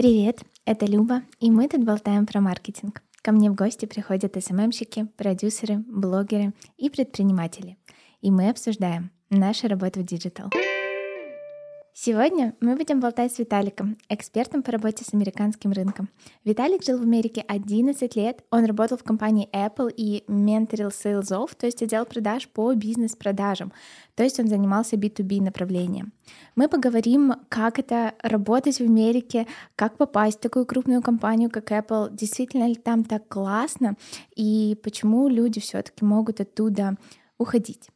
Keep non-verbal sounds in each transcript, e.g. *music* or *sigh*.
Привет, это Люба, и мы тут болтаем про маркетинг. Ко мне в гости приходят СММщики, продюсеры, блогеры и предприниматели. И мы обсуждаем нашу работу в digital. Сегодня мы будем болтать с Виталиком, экспертом по работе с американским рынком. Виталик жил в Америке 11 лет, он работал в компании Apple и менторил sales ов, то есть отдел продаж по бизнес-продажам, то есть он занимался B2B направлением. Мы поговорим, как это работать в Америке, как попасть в такую крупную компанию, как Apple, действительно ли там так классно и почему люди все-таки могут оттуда уходить.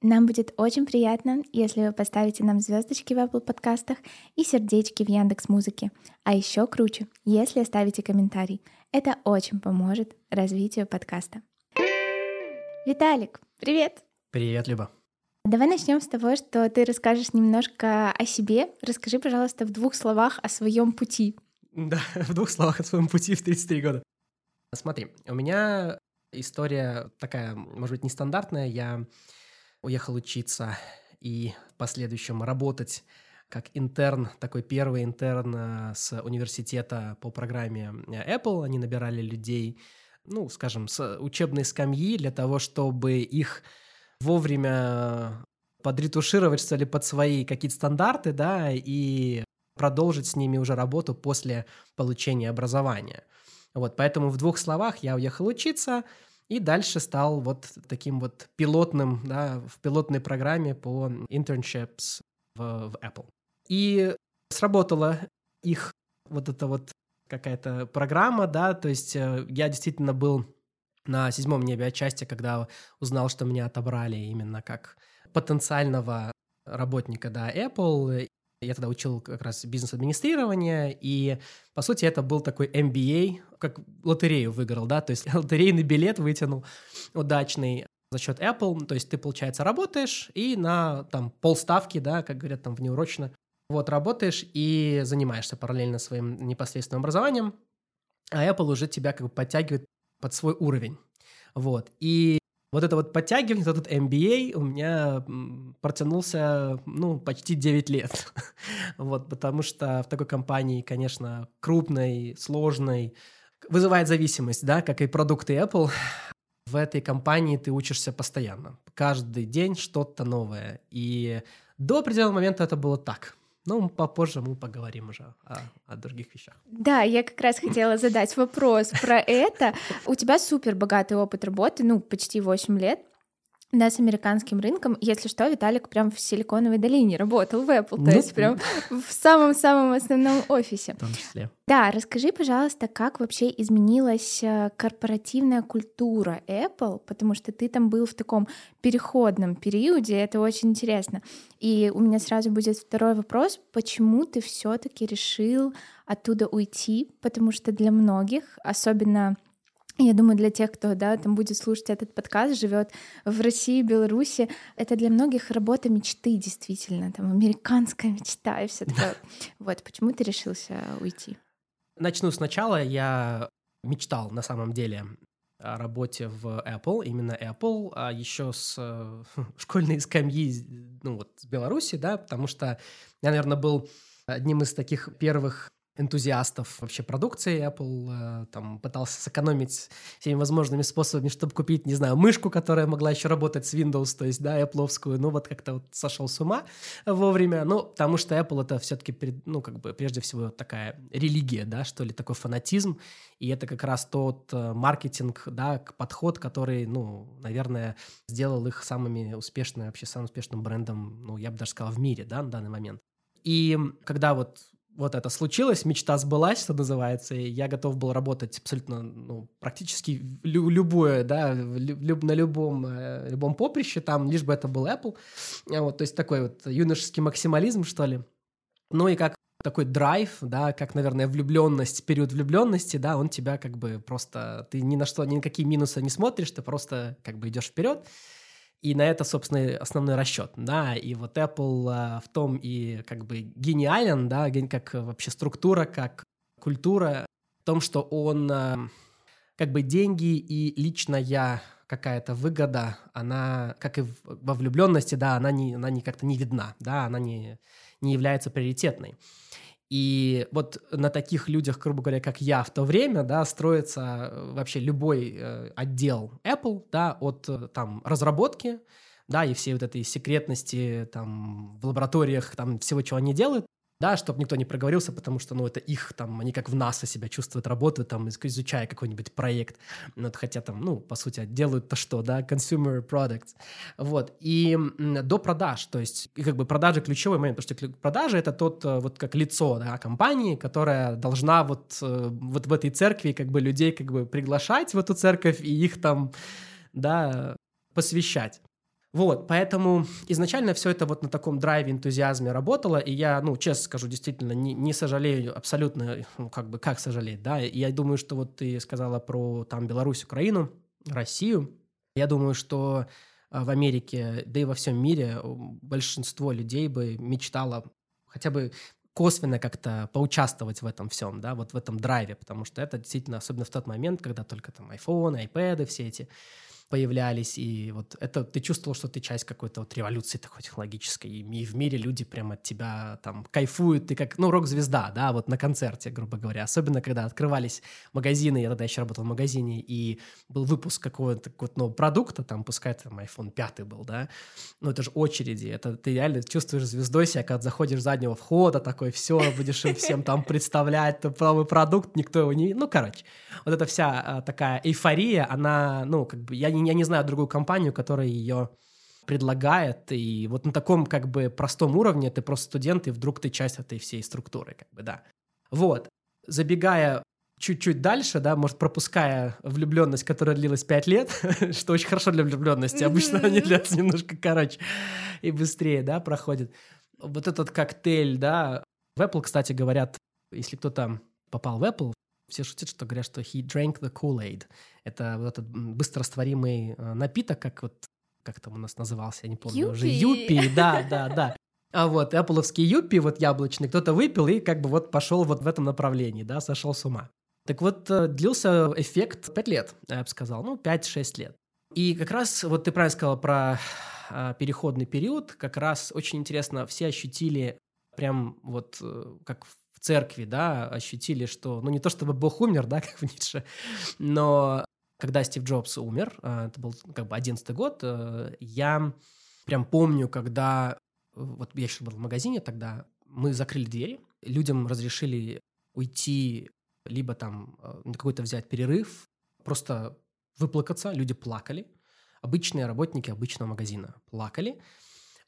Нам будет очень приятно, если вы поставите нам звездочки в Apple подкастах и сердечки в Яндекс Музыке. А еще круче, если оставите комментарий. Это очень поможет развитию подкаста. Виталик, привет! Привет, Люба. Давай начнем с того, что ты расскажешь немножко о себе. Расскажи, пожалуйста, в двух словах о своем пути. Да, *laughs* в двух словах о своем пути в 33 года. Смотри, у меня история такая, может быть, нестандартная. Я уехал учиться и в последующем работать как интерн, такой первый интерн э, с университета по программе э, Apple. Они набирали людей, ну, скажем, с учебной скамьи для того, чтобы их вовремя подретушировать, что ли, под свои какие-то стандарты, да, и продолжить с ними уже работу после получения образования. Вот, поэтому в двух словах я уехал учиться, и дальше стал вот таким вот пилотным, да, в пилотной программе по internships в, в Apple. И сработала их вот эта вот какая-то программа, да, то есть э, я действительно был на седьмом небе отчасти, когда узнал, что меня отобрали именно как потенциального работника, да, Apple, я тогда учил как раз бизнес-администрирование, и, по сути, это был такой MBA, как лотерею выиграл, да, то есть *laughs* лотерейный билет вытянул удачный за счет Apple, то есть ты, получается, работаешь и на там полставки, да, как говорят там внеурочно, вот работаешь и занимаешься параллельно своим непосредственным образованием, а Apple уже тебя как бы подтягивает под свой уровень. Вот. И вот это вот подтягивание, этот MBA у меня протянулся, ну, почти 9 лет. *laughs* вот, потому что в такой компании, конечно, крупной, сложной, вызывает зависимость, да, как и продукты Apple. В этой компании ты учишься постоянно. Каждый день что-то новое. И до определенного момента это было так. Но попозже мы поговорим уже о, о других вещах. Да, я как раз хотела задать вопрос про это. У тебя супер богатый опыт работы, ну, почти 8 лет да, с американским рынком. Если что, Виталик прям в Силиконовой долине работал в Apple, то ну, есть прям в самом-самом основном офисе. В том числе. Да, расскажи, пожалуйста, как вообще изменилась э, корпоративная культура Apple, потому что ты там был в таком переходном периоде, это очень интересно. И у меня сразу будет второй вопрос, почему ты все таки решил оттуда уйти, потому что для многих, особенно я думаю, для тех, кто да, там будет слушать этот подкаст, живет в России, Беларуси, это для многих работа мечты, действительно, там американская мечта и все такое. *laughs* Вот, почему ты решился уйти? Начну сначала. Я мечтал на самом деле о работе в Apple, именно Apple, а еще с э, *laughs* школьной скамьи, ну вот, с Беларуси, да, потому что я, наверное, был одним из таких первых энтузиастов вообще продукции Apple, э, там пытался сэкономить всеми возможными способами, чтобы купить, не знаю, мышку, которая могла еще работать с Windows, то есть, да, Apple, ну вот как-то вот сошел с ума вовремя, ну, потому что Apple это все-таки, ну, как бы прежде всего такая религия, да, что ли, такой фанатизм, и это как раз тот э, маркетинг, да, подход, который, ну, наверное, сделал их самыми успешными, вообще самым успешным брендом, ну, я бы даже сказал, в мире, да, на данный момент. И когда вот вот это случилось, мечта сбылась, что называется, и я готов был работать абсолютно, ну, практически лю- любое, да, люб- на любом, э, любом поприще, там, лишь бы это был Apple, вот, то есть такой вот юношеский максимализм, что ли. Ну и как такой драйв, да, как, наверное, влюбленность, период влюбленности, да, он тебя как бы просто, ты ни на что, ни на какие минусы не смотришь, ты просто как бы идешь вперед, и на это, собственно, основной расчет, да, и вот Apple а, в том и как бы гениален, да, как вообще структура, как культура, в том, что он как бы деньги и личная какая-то выгода, она, как и во влюбленности, да, она, не, она не как-то не видна, да, она не, не является приоритетной. И вот на таких людях, грубо говоря, как я в то время, да, строится э, вообще любой э, отдел Apple, да, от э, там разработки, да, и всей вот этой секретности там в лабораториях, там всего, чего они делают, да, чтобы никто не проговорился, потому что, ну, это их, там, они как в НАСА себя чувствуют, работают, там, изучая какой-нибудь проект, ну, хотя там, ну, по сути, делают-то что, да, consumer products, вот, и до продаж, то есть, и как бы продажи ключевой момент, потому что продажи — это тот, э, вот как лицо, да, компании, которая должна вот, э, вот в этой церкви как бы людей как бы приглашать в эту церковь и их там, да, посвящать. Вот, поэтому изначально все это вот на таком драйве, энтузиазме работало, и я, ну, честно скажу, действительно не, не сожалею абсолютно, ну, как бы, как сожалеть, да, и я думаю, что вот ты сказала про там Беларусь, Украину, Россию, я думаю, что а, в Америке, да и во всем мире большинство людей бы мечтало хотя бы косвенно как-то поучаствовать в этом всем, да, вот в этом драйве, потому что это действительно, особенно в тот момент, когда только там iPhone, iPad, все эти появлялись, и вот это ты чувствовал, что ты часть какой-то вот революции такой технологической, и в мире люди прям от тебя там кайфуют, ты как, ну, рок-звезда, да, вот на концерте, грубо говоря, особенно когда открывались магазины, я тогда еще работал в магазине, и был выпуск какого-то вот, нового продукта, там, пускай там iPhone 5 был, да, ну, это же очереди, это ты реально чувствуешь звездой себя, когда заходишь с заднего входа, такой, все, будешь им всем там представлять, новый продукт, никто его не... Ну, короче, вот эта вся а, такая эйфория, она, ну, как бы, я не, я не знаю другую компанию, которая ее предлагает, и вот на таком как бы простом уровне ты просто студент, и вдруг ты часть этой всей структуры, как бы, да. Вот. Забегая чуть-чуть дальше, да, может, пропуская влюбленность, которая длилась пять лет, *laughs* что очень хорошо для влюбленности, обычно они длятся немножко короче и быстрее, да, проходит. Вот этот коктейль, да, в Apple, кстати, говорят, если кто-то попал в Apple, все шутят, что говорят, что he drank the Kool-Aid. Это вот этот быстрорастворимый э, напиток, как вот как там у нас назывался, я не помню Юпи. уже. Юпи, да, да, да. А вот Apple'овский юпи, вот яблочный, кто-то выпил и как бы вот пошел вот в этом направлении, да, сошел с ума. Так вот, э, длился эффект 5 лет, я бы сказал, ну, 5-6 лет. И как раз, вот ты правильно сказал про а, переходный период, как раз очень интересно, все ощутили прям вот э, как в церкви, да, ощутили, что, ну, не то чтобы Бог умер, да, *laughs* как в Ницше, но когда Стив Джобс умер, а, это был как бы одиннадцатый год, э, я прям помню, когда, вот я еще был в магазине тогда, мы закрыли двери, людям разрешили уйти, либо там э, какой-то взять перерыв, просто выплакаться, люди плакали, обычные работники обычного магазина плакали,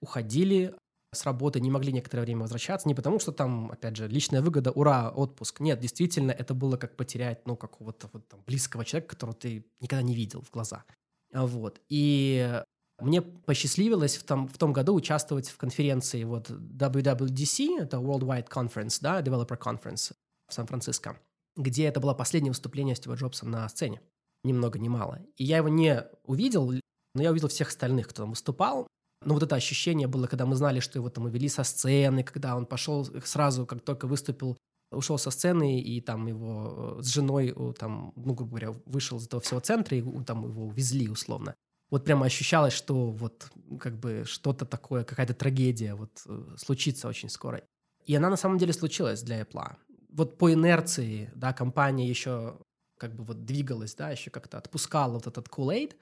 уходили, с работы не могли некоторое время возвращаться, не потому что там, опять же, личная выгода, ура, отпуск. Нет, действительно, это было как потерять, ну, какого-то вот там близкого человека, которого ты никогда не видел в глаза. Вот. И мне посчастливилось в том, в том году участвовать в конференции вот WWDC, это Worldwide Conference, да, Developer Conference в Сан-Франциско, где это было последнее выступление Стива Джобса на сцене. Ни много ни мало. И я его не увидел, но я увидел всех остальных, кто там выступал. Но вот это ощущение было, когда мы знали, что его там увели со сцены, когда он пошел сразу, как только выступил, ушел со сцены, и там его э, с женой, там, ну, грубо говоря, вышел из этого всего центра, и там его увезли условно. Вот прямо ощущалось, что вот как бы что-то такое, какая-то трагедия вот э, случится очень скоро. И она на самом деле случилась для Apple. Вот по инерции, да, компания еще как бы вот двигалась, да, еще как-то отпускала вот этот Kool-Aid.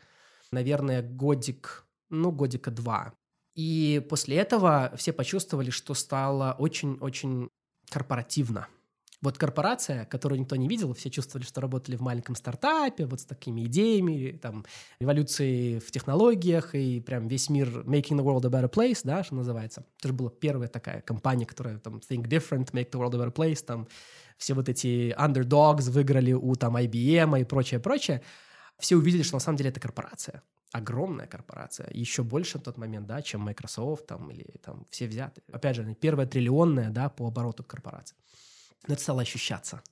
Наверное, годик ну, годика два. И после этого все почувствовали, что стало очень-очень корпоративно. Вот корпорация, которую никто не видел, все чувствовали, что работали в маленьком стартапе, вот с такими идеями, там, революции в технологиях, и прям весь мир making the world a better place, да, что называется. Это же была первая такая компания, которая там think different, make the world a better place, там, все вот эти underdogs выиграли у там IBM и прочее, прочее. Все увидели, что на самом деле это корпорация огромная корпорация, еще больше в тот момент, да, чем Microsoft там или там все взяты. Опять же, первая триллионная, да, по обороту корпорации. Но это стало ощущаться.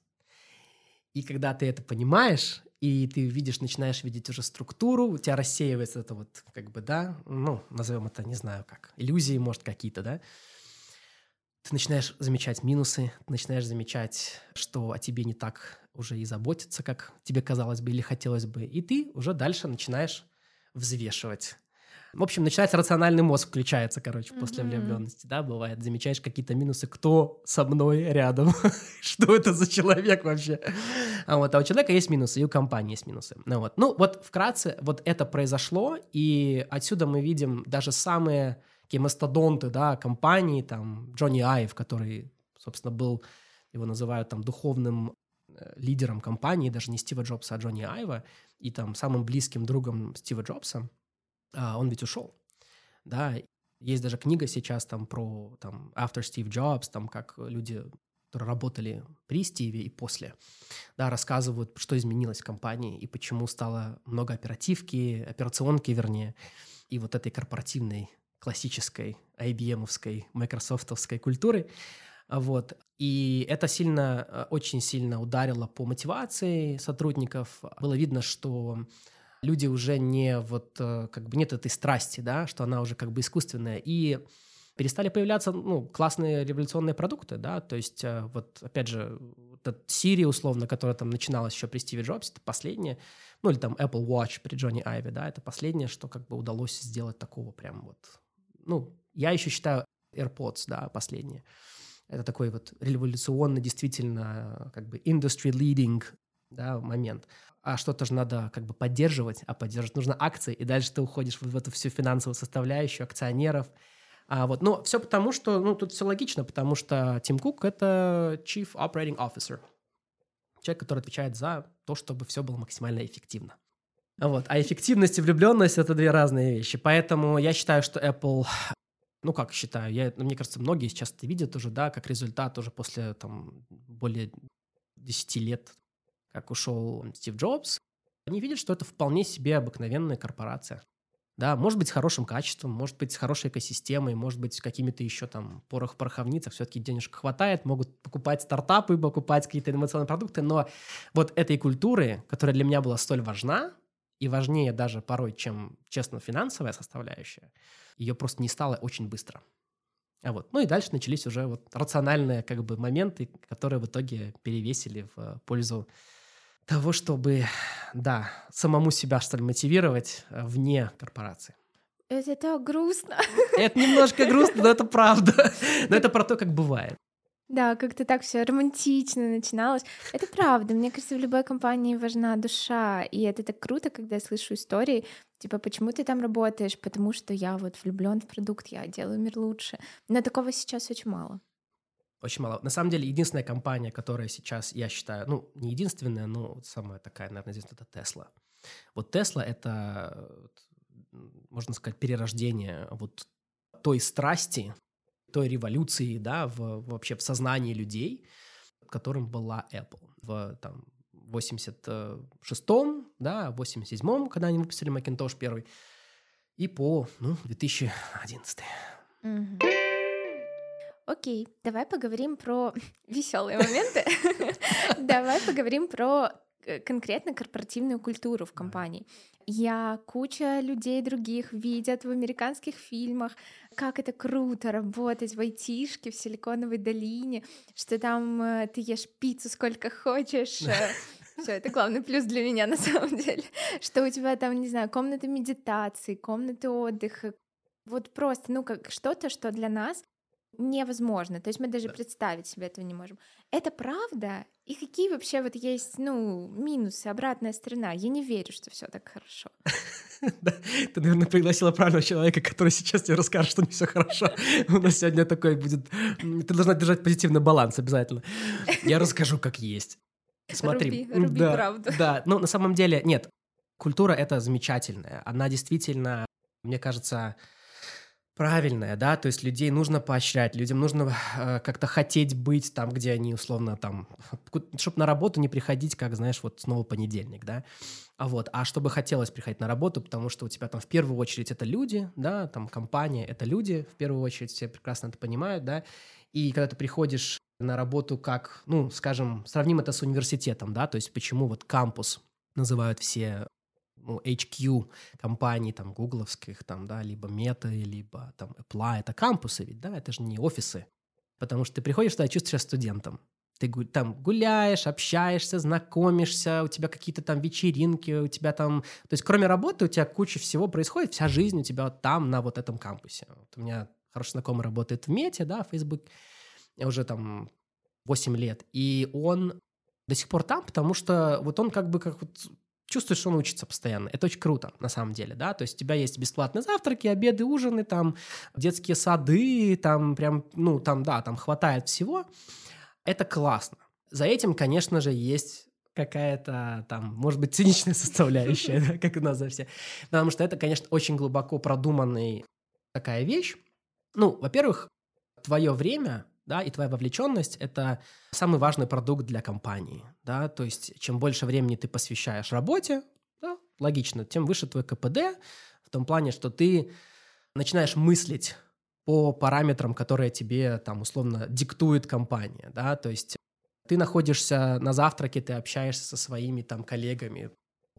И когда ты это понимаешь, и ты видишь, начинаешь видеть уже структуру, у тебя рассеивается это вот, как бы, да, ну, назовем это, не знаю как, иллюзии, может, какие-то, да, ты начинаешь замечать минусы, начинаешь замечать, что о тебе не так уже и заботятся, как тебе казалось бы или хотелось бы, и ты уже дальше начинаешь взвешивать. В общем, начинается рациональный мозг, включается, короче, после mm-hmm. влюбленности, да, бывает. Замечаешь какие-то минусы, кто со мной рядом, *laughs* что это за человек вообще. А вот, а у человека есть минусы, и у компании есть минусы. Ну вот, ну вот вкратце, вот это произошло, и отсюда мы видим даже самые такие мастодонты, да, компании, там, Джонни Айв, который, собственно, был, его называют там духовным э, лидером компании, даже не Стива Джобса, а Джонни Айва, и там самым близким другом Стива Джобса, а, он ведь ушел, да, есть даже книга сейчас там про там After Steve Jobs, там как люди, которые работали при Стиве и после, да, рассказывают, что изменилось в компании и почему стало много оперативки, операционки, вернее, и вот этой корпоративной классической IBM-овской, Microsoftовской культуры. Вот. И это сильно, э, очень сильно ударило по мотивации сотрудников. Было видно, что люди уже не вот, э, как бы нет этой страсти, да, что она уже как бы искусственная. И перестали появляться, ну, классные революционные продукты, да, то есть э, вот, опять же, этот Siri, условно, которая там начиналась еще при Стиве Джобсе, это последнее, ну, или там Apple Watch при Джонни Айве, да, это последнее, что как бы удалось сделать такого прям вот, ну, я еще считаю AirPods, да, последнее. Это такой вот революционный, действительно, как бы industry leading да, момент. А что-то же надо как бы поддерживать, а поддерживать нужно акции, и дальше ты уходишь в эту всю финансовую составляющую акционеров. А вот, но все потому, что, ну, тут все логично, потому что Тим Кук — это Chief Operating Officer, человек, который отвечает за то, чтобы все было максимально эффективно. Вот. А эффективность и влюбленность — это две разные вещи. Поэтому я считаю, что Apple ну, как считаю, я, ну, мне кажется, многие сейчас это видят уже, да, как результат уже после, там, более 10 лет, как ушел Стив Джобс, они видят, что это вполне себе обыкновенная корпорация. Да, может быть, с хорошим качеством, может быть, с хорошей экосистемой, может быть, с какими-то еще там порох-пороховницах, все-таки денежек хватает, могут покупать стартапы, покупать какие-то инновационные продукты, но вот этой культуры, которая для меня была столь важна, и важнее даже порой, чем, честно, финансовая составляющая, ее просто не стало очень быстро. А вот. Ну и дальше начались уже вот рациональные как бы моменты, которые в итоге перевесили в пользу того, чтобы, да, самому себя, что ли, мотивировать э, вне корпорации. Это так грустно. Это немножко грустно, но это правда. *laughs* Но это про то, как бывает. Да, как-то так все романтично начиналось. Это правда. Мне кажется, в любой компании важна душа. И это так круто, когда я слышу истории, типа, почему ты там работаешь? Потому что я вот влюблен в продукт, я делаю мир лучше. Но такого сейчас очень мало. Очень мало. На самом деле, единственная компания, которая сейчас, я считаю, ну, не единственная, но самая такая, наверное, здесь это Tesla. Вот Tesla — это, можно сказать, перерождение вот той страсти, той революции, да, в, вообще в сознании людей, которым была Apple в там, 86-м, да, 87-м, когда они выпустили Macintosh первый, и по, ну, 2011 mm-hmm. Окей, давай поговорим про *laughs* веселые моменты. *laughs* Давай поговорим про конкретно корпоративную культуру в компании. Я куча людей других видят в американских фильмах, как это круто работать в айтишке в Силиконовой долине, что там э, ты ешь пиццу сколько хочешь. Э, *laughs* Все, это главный плюс для меня на самом деле, *laughs* что у тебя там, не знаю, комната медитации, комната отдыха, вот просто, ну, как что-то, что для нас невозможно. То есть мы даже да. представить себе этого не можем. Это правда? И какие вообще вот есть, ну, минусы, обратная сторона? Я не верю, что все так хорошо. *laughs* Ты, наверное, пригласила правильного человека, который сейчас тебе расскажет, что не все хорошо. *laughs* У нас сегодня такой будет... Ты должна держать позитивный баланс обязательно. Я расскажу, как есть. Смотри. Руби, руби да, правду. Да, ну, на самом деле, нет. Культура — это замечательная. Она действительно, мне кажется, правильное, да, то есть людей нужно поощрять, людям нужно э, как-то хотеть быть там, где они условно там, чтобы на работу не приходить, как, знаешь, вот снова понедельник, да, а вот, а чтобы хотелось приходить на работу, потому что у тебя там в первую очередь это люди, да, там компания — это люди, в первую очередь все прекрасно это понимают, да, и когда ты приходишь на работу как, ну, скажем, сравним это с университетом, да, то есть почему вот кампус называют все ну, HQ компаний, там, гугловских, там, да, либо Meta, либо там Apple, это кампусы ведь, да, это же не офисы. Потому что ты приходишь туда и чувствуешь себя студентом. Ты там гуляешь, общаешься, знакомишься, у тебя какие-то там вечеринки, у тебя там... То есть кроме работы у тебя куча всего происходит, вся жизнь у тебя вот там, на вот этом кампусе. Вот у меня хороший знакомый работает в Мете, да, в Facebook, уже там 8 лет, и он до сих пор там, потому что вот он как бы как вот чувствуешь, что он учится постоянно. Это очень круто, на самом деле, да, то есть у тебя есть бесплатные завтраки, обеды, ужины, там, детские сады, там прям, ну, там, да, там хватает всего, это классно. За этим, конечно же, есть какая-то там, может быть, циничная *laughs* составляющая, как у нас за все. Потому что это, конечно, очень глубоко продуманная такая вещь. Ну, во-первых, твое время, да, и твоя вовлеченность – это самый важный продукт для компании, да, то есть чем больше времени ты посвящаешь работе, да, логично, тем выше твой КПД, в том плане, что ты начинаешь мыслить по параметрам, которые тебе там условно диктует компания, да, то есть ты находишься на завтраке, ты общаешься со своими там коллегами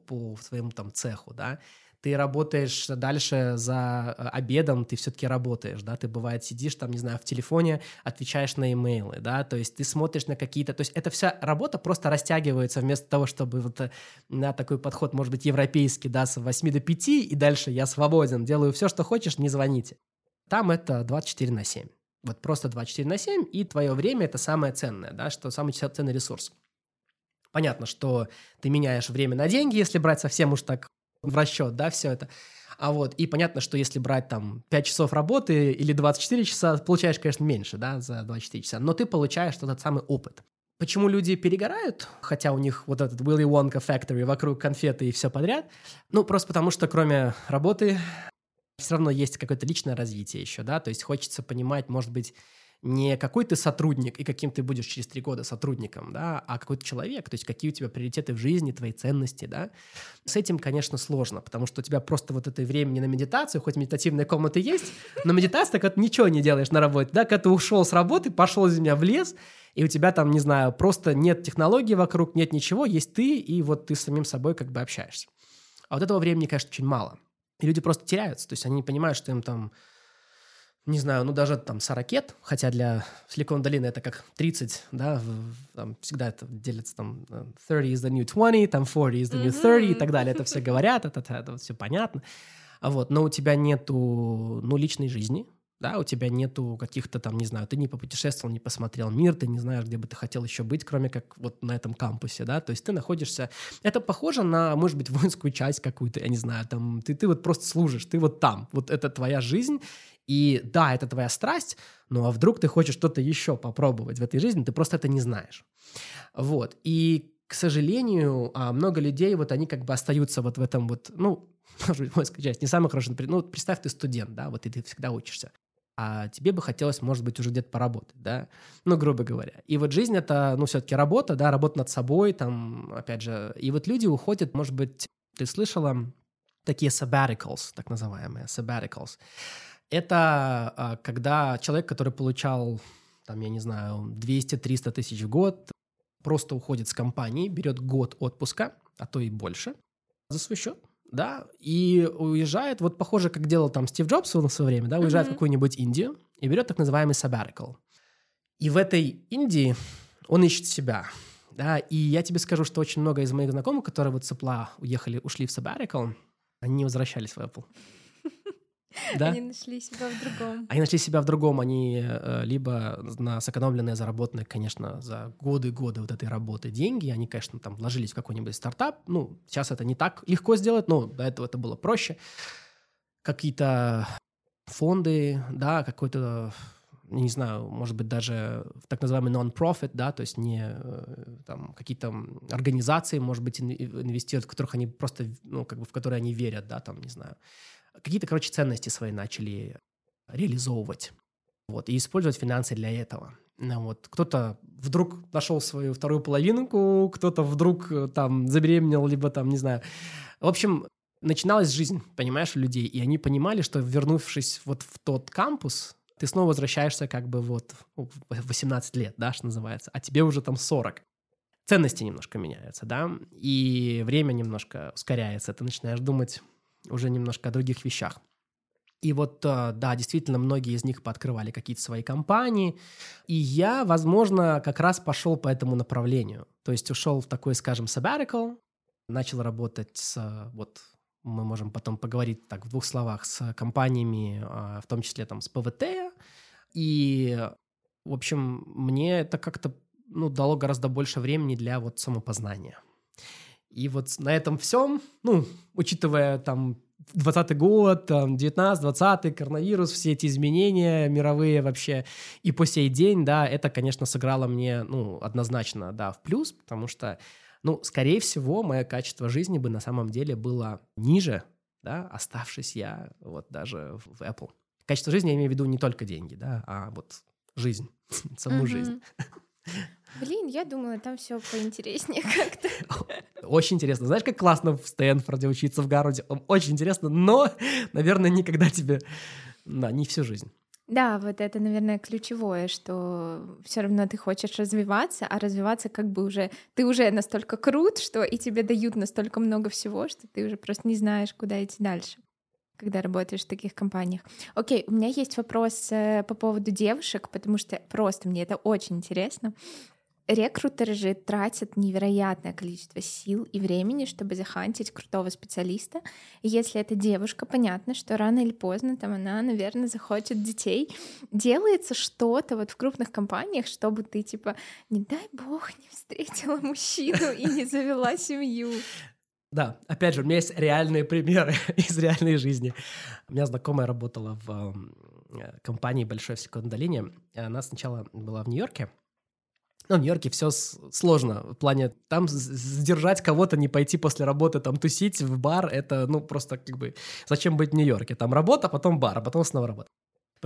по своему там цеху, да, ты работаешь дальше за э, обедом, ты все-таки работаешь, да, ты бывает сидишь там, не знаю, в телефоне, отвечаешь на имейлы, да, то есть ты смотришь на какие-то, то есть эта вся работа просто растягивается вместо того, чтобы вот э, на такой подход, может быть, европейский, да, с 8 до 5, и дальше я свободен, делаю все, что хочешь, не звоните. Там это 24 на 7. Вот просто 24 на 7, и твое время – это самое ценное, да, что самый ценный ресурс. Понятно, что ты меняешь время на деньги, если брать совсем уж так в расчет, да, все это. А вот, и понятно, что если брать там 5 часов работы или 24 часа, получаешь, конечно, меньше, да, за 24 часа, но ты получаешь тот самый опыт. Почему люди перегорают, хотя у них вот этот Willy Wonka Factory вокруг конфеты и все подряд? Ну, просто потому что кроме работы все равно есть какое-то личное развитие еще, да, то есть хочется понимать, может быть, не какой ты сотрудник и каким ты будешь через три года сотрудником, да, а какой то человек, то есть какие у тебя приоритеты в жизни, твои ценности, да. С этим, конечно, сложно, потому что у тебя просто вот это времени на медитацию, хоть медитативная комната есть, но медитация, когда ты ничего не делаешь на работе, да, когда ты ушел с работы, пошел из меня в лес, и у тебя там, не знаю, просто нет технологий вокруг, нет ничего, есть ты, и вот ты с самим собой как бы общаешься. А вот этого времени, конечно, очень мало. И люди просто теряются, то есть они не понимают, что им там, не знаю, ну даже там 40 лет, хотя для Силикон долины это как 30, да, там всегда это делится там 30 э, is the new 20, там 40 is the new 30 mm-hmm. и так далее, это все говорят, это, это, это все понятно. А вот, но у тебя нету, ну, личной жизни, да, у тебя нету каких-то там, не знаю, ты не попутешествовал, не посмотрел мир, ты не знаешь, где бы ты хотел еще быть, кроме как вот на этом кампусе, да, то есть ты находишься, это похоже на, может быть, *laughs* воинскую часть какую-то, я не знаю, там, ты, ты вот просто служишь, ты вот там, вот это твоя жизнь, и да, это твоя страсть, ну а вдруг ты хочешь что-то еще попробовать в этой жизни, ты просто это не знаешь. Вот, и к сожалению, а, много людей, вот они как бы остаются вот в этом вот, ну, *laughs* может быть, воинская часть, не самый хороший, ну, представь, ты студент, да, вот и ты всегда учишься а тебе бы хотелось, может быть, уже где-то поработать, да, ну, грубо говоря. И вот жизнь — это, ну, все-таки работа, да, работа над собой, там, опять же, и вот люди уходят, может быть, ты слышала, такие sabbaticals, так называемые, sabbaticals. Это а, когда человек, который получал, там, я не знаю, 200-300 тысяч в год, просто уходит с компании, берет год отпуска, а то и больше, за свой счет, да, и уезжает, вот похоже, как делал там Стив Джобс в свое время, да, уезжает mm-hmm. в какую-нибудь Индию и берет так называемый sabbatical. И в этой Индии он ищет себя, да, и я тебе скажу, что очень много из моих знакомых, которые вот с Apple уехали, ушли в sabbatical, они не возвращались в Apple. Да? Они нашли себя в другом. Они нашли себя в другом. Они э, либо на сэкономленные, заработанные, конечно, за годы-годы вот этой работы деньги, они, конечно, там вложились в какой-нибудь стартап. Ну, сейчас это не так легко сделать, но до этого это было проще. Какие-то фонды, да, какой-то не знаю, может быть, даже так называемый non-profit, да, то есть не э, там какие-то организации, может быть, инвестируют, в которых они просто, ну, как бы в которые они верят, да, там, не знаю, какие-то, короче, ценности свои начали реализовывать. Вот, и использовать финансы для этого. Вот, кто-то вдруг нашел свою вторую половинку, кто-то вдруг э, там забеременел, либо там, не знаю. В общем, начиналась жизнь, понимаешь, у людей, и они понимали, что вернувшись вот в тот кампус, ты снова возвращаешься как бы вот в 18 лет, да, что называется, а тебе уже там 40. Ценности немножко меняются, да, и время немножко ускоряется, ты начинаешь думать уже немножко о других вещах. И вот, э, да, действительно, многие из них пооткрывали какие-то свои компании. И я, возможно, как раз пошел по этому направлению. То есть ушел в такой, скажем, sabbatical, начал работать с, вот, мы можем потом поговорить так в двух словах, с компаниями, а, в том числе там с ПВТ. И, в общем, мне это как-то ну, дало гораздо больше времени для вот самопознания. И вот на этом всем, ну, учитывая там 20 год, там, 19-20, коронавирус, все эти изменения мировые вообще, и по сей день, да, это, конечно, сыграло мне, ну, однозначно, да, в плюс, потому что, ну, скорее всего, мое качество жизни бы на самом деле было ниже, да, оставшись я вот даже в Apple. Качество жизни я имею в виду не только деньги, да, а вот жизнь, *laughs* саму mm-hmm. жизнь. Блин, я думала, там все поинтереснее *laughs* как-то. Очень интересно. Знаешь, как классно в Стэнфорде учиться, в Гарварде? Очень интересно, но, наверное, никогда тебе... Да, не всю жизнь. Да, вот это, наверное, ключевое, что все равно ты хочешь развиваться, а развиваться как бы уже ты уже настолько крут, что и тебе дают настолько много всего, что ты уже просто не знаешь, куда идти дальше когда работаешь в таких компаниях. Окей, у меня есть вопрос э, по поводу девушек, потому что просто мне это очень интересно. Рекрутеры же тратят невероятное количество сил и времени, чтобы захантить крутого специалиста. И если это девушка, понятно, что рано или поздно там она, наверное, захочет детей. Делается что-то вот в крупных компаниях, чтобы ты, типа, не дай бог, не встретила мужчину и не завела семью. Да, опять же, у меня есть реальные примеры *laughs* из реальной жизни. У меня знакомая работала в э, компании большой в Силиконовой долине. Она сначала была в Нью-Йорке, ну, в Нью-Йорке все сложно в плане там сдержать кого-то, не пойти после работы там тусить в бар, это, ну, просто как бы зачем быть в Нью-Йорке? Там работа, потом бар, а потом снова работа.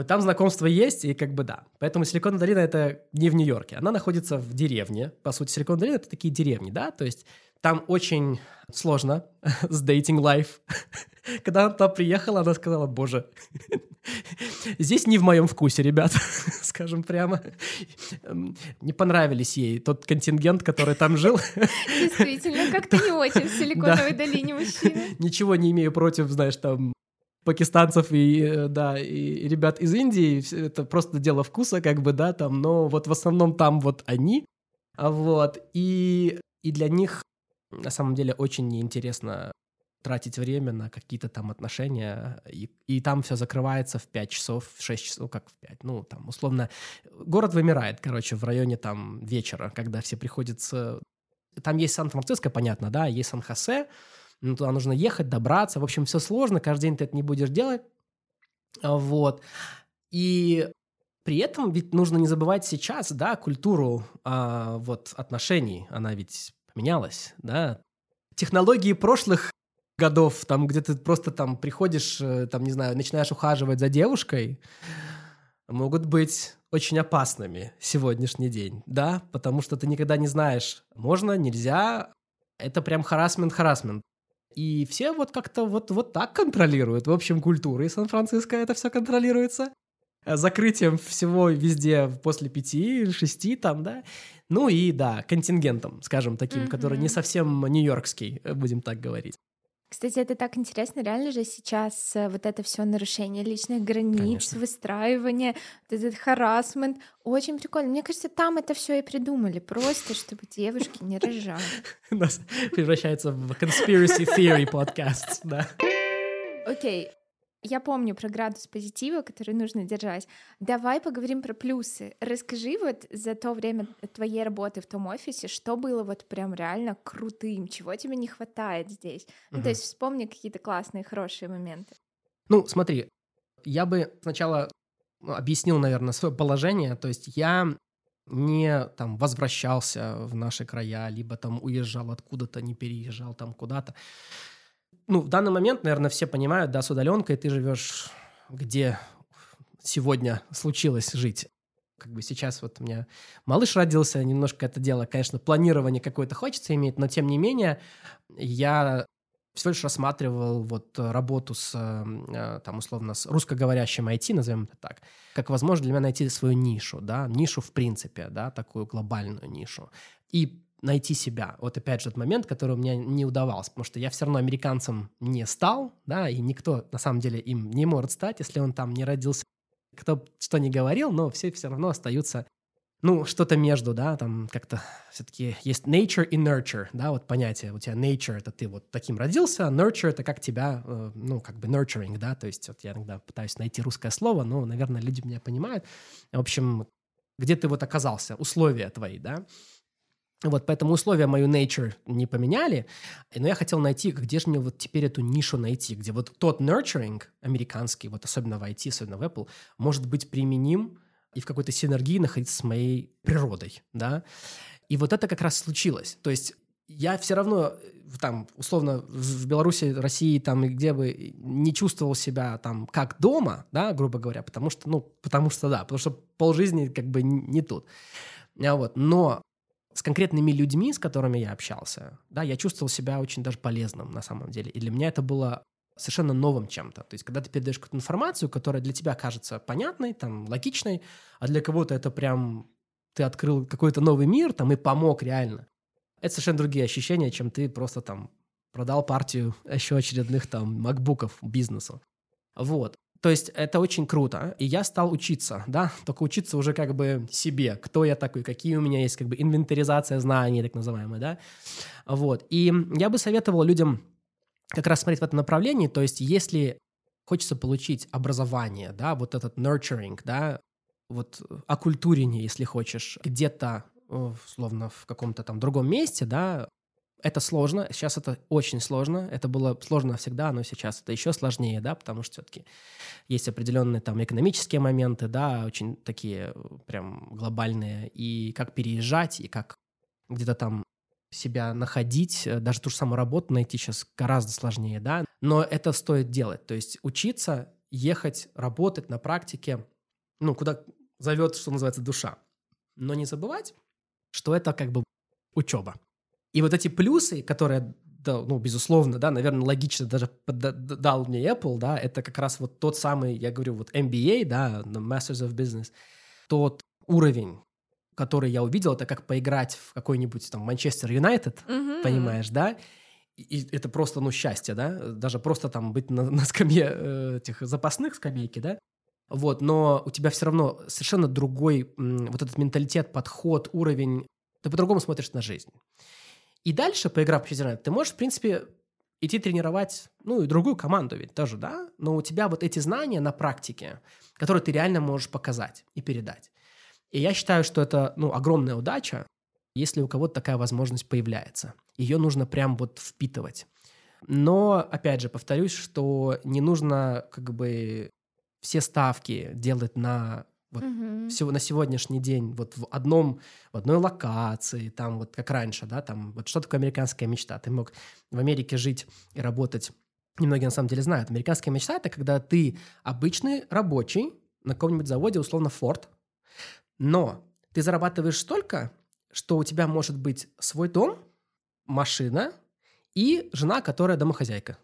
Там знакомства есть, и как бы да. Поэтому Силиконовая долина — это не в Нью-Йорке. Она находится в деревне. По сути, Силиконовая долина — это такие деревни, да? То есть там очень сложно *laughs* с dating life. *laughs* Когда она туда приехала, она сказала, боже, *laughs* здесь не в моем вкусе, ребят, скажем прямо. Не понравились ей тот контингент, который там жил. Действительно, как-то не очень в Силиконовой долине мужчины. Ничего не имею против, знаешь, там пакистанцев и, э, да, и ребят из Индии, это просто дело вкуса, как бы, да, там, но вот в основном там вот они, а вот, и, и для них на самом деле очень неинтересно тратить время на какие-то там отношения, и, и там все закрывается в 5 часов, в 6 часов, ну как в 5, ну там условно, город вымирает, короче, в районе там вечера, когда все приходят с... Там есть Сан-Франциско, понятно, да, есть Сан-Хосе, ну, туда нужно ехать, добраться, в общем, все сложно, каждый день ты это не будешь делать, вот, и при этом ведь нужно не забывать сейчас, да, культуру а, вот отношений, она ведь поменялась, да. Технологии прошлых годов, там, где ты просто там приходишь, э, там, не знаю, начинаешь ухаживать за девушкой, могут быть очень опасными сегодняшний день, да, потому что ты никогда не знаешь, можно, нельзя, это прям харасмент-харасмент. И все вот как-то вот, вот так контролируют. В общем, культурой Сан-Франциско это все контролируется. Закрытием всего везде после пяти или шести там, да. Ну и, да, контингентом, скажем, таким, mm-hmm. который не совсем нью-йоркский, э, будем так говорить. Кстати, это так интересно, реально же сейчас э, вот это все нарушение личных границ, Конечно. выстраивание, вот этот харасмент, очень прикольно. Мне кажется, там это все и придумали, просто чтобы девушки не рожали. У *laughs* нас превращается в conspiracy theory *laughs* подкаст, да. Окей, я помню про градус позитива, который нужно держать. Давай поговорим про плюсы. Расскажи вот за то время твоей работы в том офисе, что было вот прям реально крутым, чего тебе не хватает здесь. Ну, угу. то есть вспомни какие-то классные, хорошие моменты. Ну, смотри, я бы сначала ну, объяснил, наверное, свое положение. То есть я не там возвращался в наши края, либо там уезжал откуда-то, не переезжал там куда-то ну, в данный момент, наверное, все понимают, да, с удаленкой ты живешь где сегодня случилось жить. Как бы сейчас вот у меня малыш родился, немножко это дело, конечно, планирование какое-то хочется иметь, но тем не менее я всего лишь рассматривал вот работу с, э, там, условно, с русскоговорящим IT, назовем это так, как возможно для меня найти свою нишу, да, нишу в принципе, да, такую глобальную нишу. И найти себя. Вот опять же тот момент, который у меня не удавался, потому что я все равно американцем не стал, да, и никто на самом деле им не может стать, если он там не родился. Кто что не говорил, но все все равно остаются ну, что-то между, да, там как-то все-таки есть nature и nurture, да, вот понятие. У тебя nature — это ты вот таким родился, а nurture — это как тебя, э, ну, как бы nurturing, да, то есть вот я иногда пытаюсь найти русское слово, но, наверное, люди меня понимают. В общем, где ты вот оказался, условия твои, да. Вот, поэтому условия мою nature не поменяли, но я хотел найти, где же мне вот теперь эту нишу найти, где вот тот nurturing американский, вот особенно в IT, особенно в Apple, может быть применим и в какой-то синергии находиться с моей природой, да. И вот это как раз случилось. То есть я все равно там, условно, в Беларуси, России, там, где бы не чувствовал себя там как дома, да, грубо говоря, потому что, ну, потому что, да, потому что полжизни как бы не тут. А вот, но с конкретными людьми, с которыми я общался, да, я чувствовал себя очень даже полезным на самом деле. И для меня это было совершенно новым чем-то. То есть, когда ты передаешь какую-то информацию, которая для тебя кажется понятной, там, логичной, а для кого-то это прям ты открыл какой-то новый мир там и помог реально. Это совершенно другие ощущения, чем ты просто там продал партию *laughs* еще очередных там макбуков бизнесу. Вот. То есть это очень круто. И я стал учиться, да, *laughs* только учиться уже как бы себе, кто я такой, какие у меня есть как бы инвентаризация знаний, так называемая, да. Вот. И я бы советовал людям как раз смотреть в этом направлении, то есть если хочется получить образование, да, вот этот nurturing, да, вот окультурение, если хочешь, где-то, словно в каком-то там другом месте, да, это сложно, сейчас это очень сложно, это было сложно всегда, но сейчас это еще сложнее, да, потому что все-таки есть определенные там экономические моменты, да, очень такие прям глобальные, и как переезжать, и как где-то там себя находить, э, даже ту же самую работу найти сейчас гораздо сложнее, да, но это стоит делать, то есть учиться, ехать, работать на практике, ну, куда зовет, что называется, душа. Но не забывать, что это как бы учеба. И вот эти плюсы, которые, да, ну, безусловно, да, наверное, логично даже дал мне Apple, да, это как раз вот тот самый, я говорю, вот MBA, да, Masters of Business, тот уровень, который я увидел, это как поиграть в какой-нибудь там Манчестер Юнайтед, mm-hmm. понимаешь, да? И это просто, ну, счастье, да? Даже просто там быть на, на скамье э, этих запасных скамейки, да? Вот, но у тебя все равно совершенно другой м, вот этот менталитет, подход, уровень. Ты по-другому смотришь на жизнь. И дальше, поиграв в чемпионат, ты можешь, в принципе, идти тренировать, ну, и другую команду ведь тоже, да? Но у тебя вот эти знания на практике, которые ты реально можешь показать и передать. И я считаю, что это, ну, огромная удача, если у кого-то такая возможность появляется. Ее нужно прям вот впитывать. Но, опять же, повторюсь, что не нужно как бы все ставки делать на вот угу. всего на сегодняшний день вот в одном в одной локации там вот как раньше да там вот что такое американская мечта ты мог в Америке жить и работать немногие на самом деле знают американская мечта это когда ты обычный рабочий на каком-нибудь заводе условно Ford но ты зарабатываешь столько, что у тебя может быть свой дом, машина и жена, которая домохозяйка.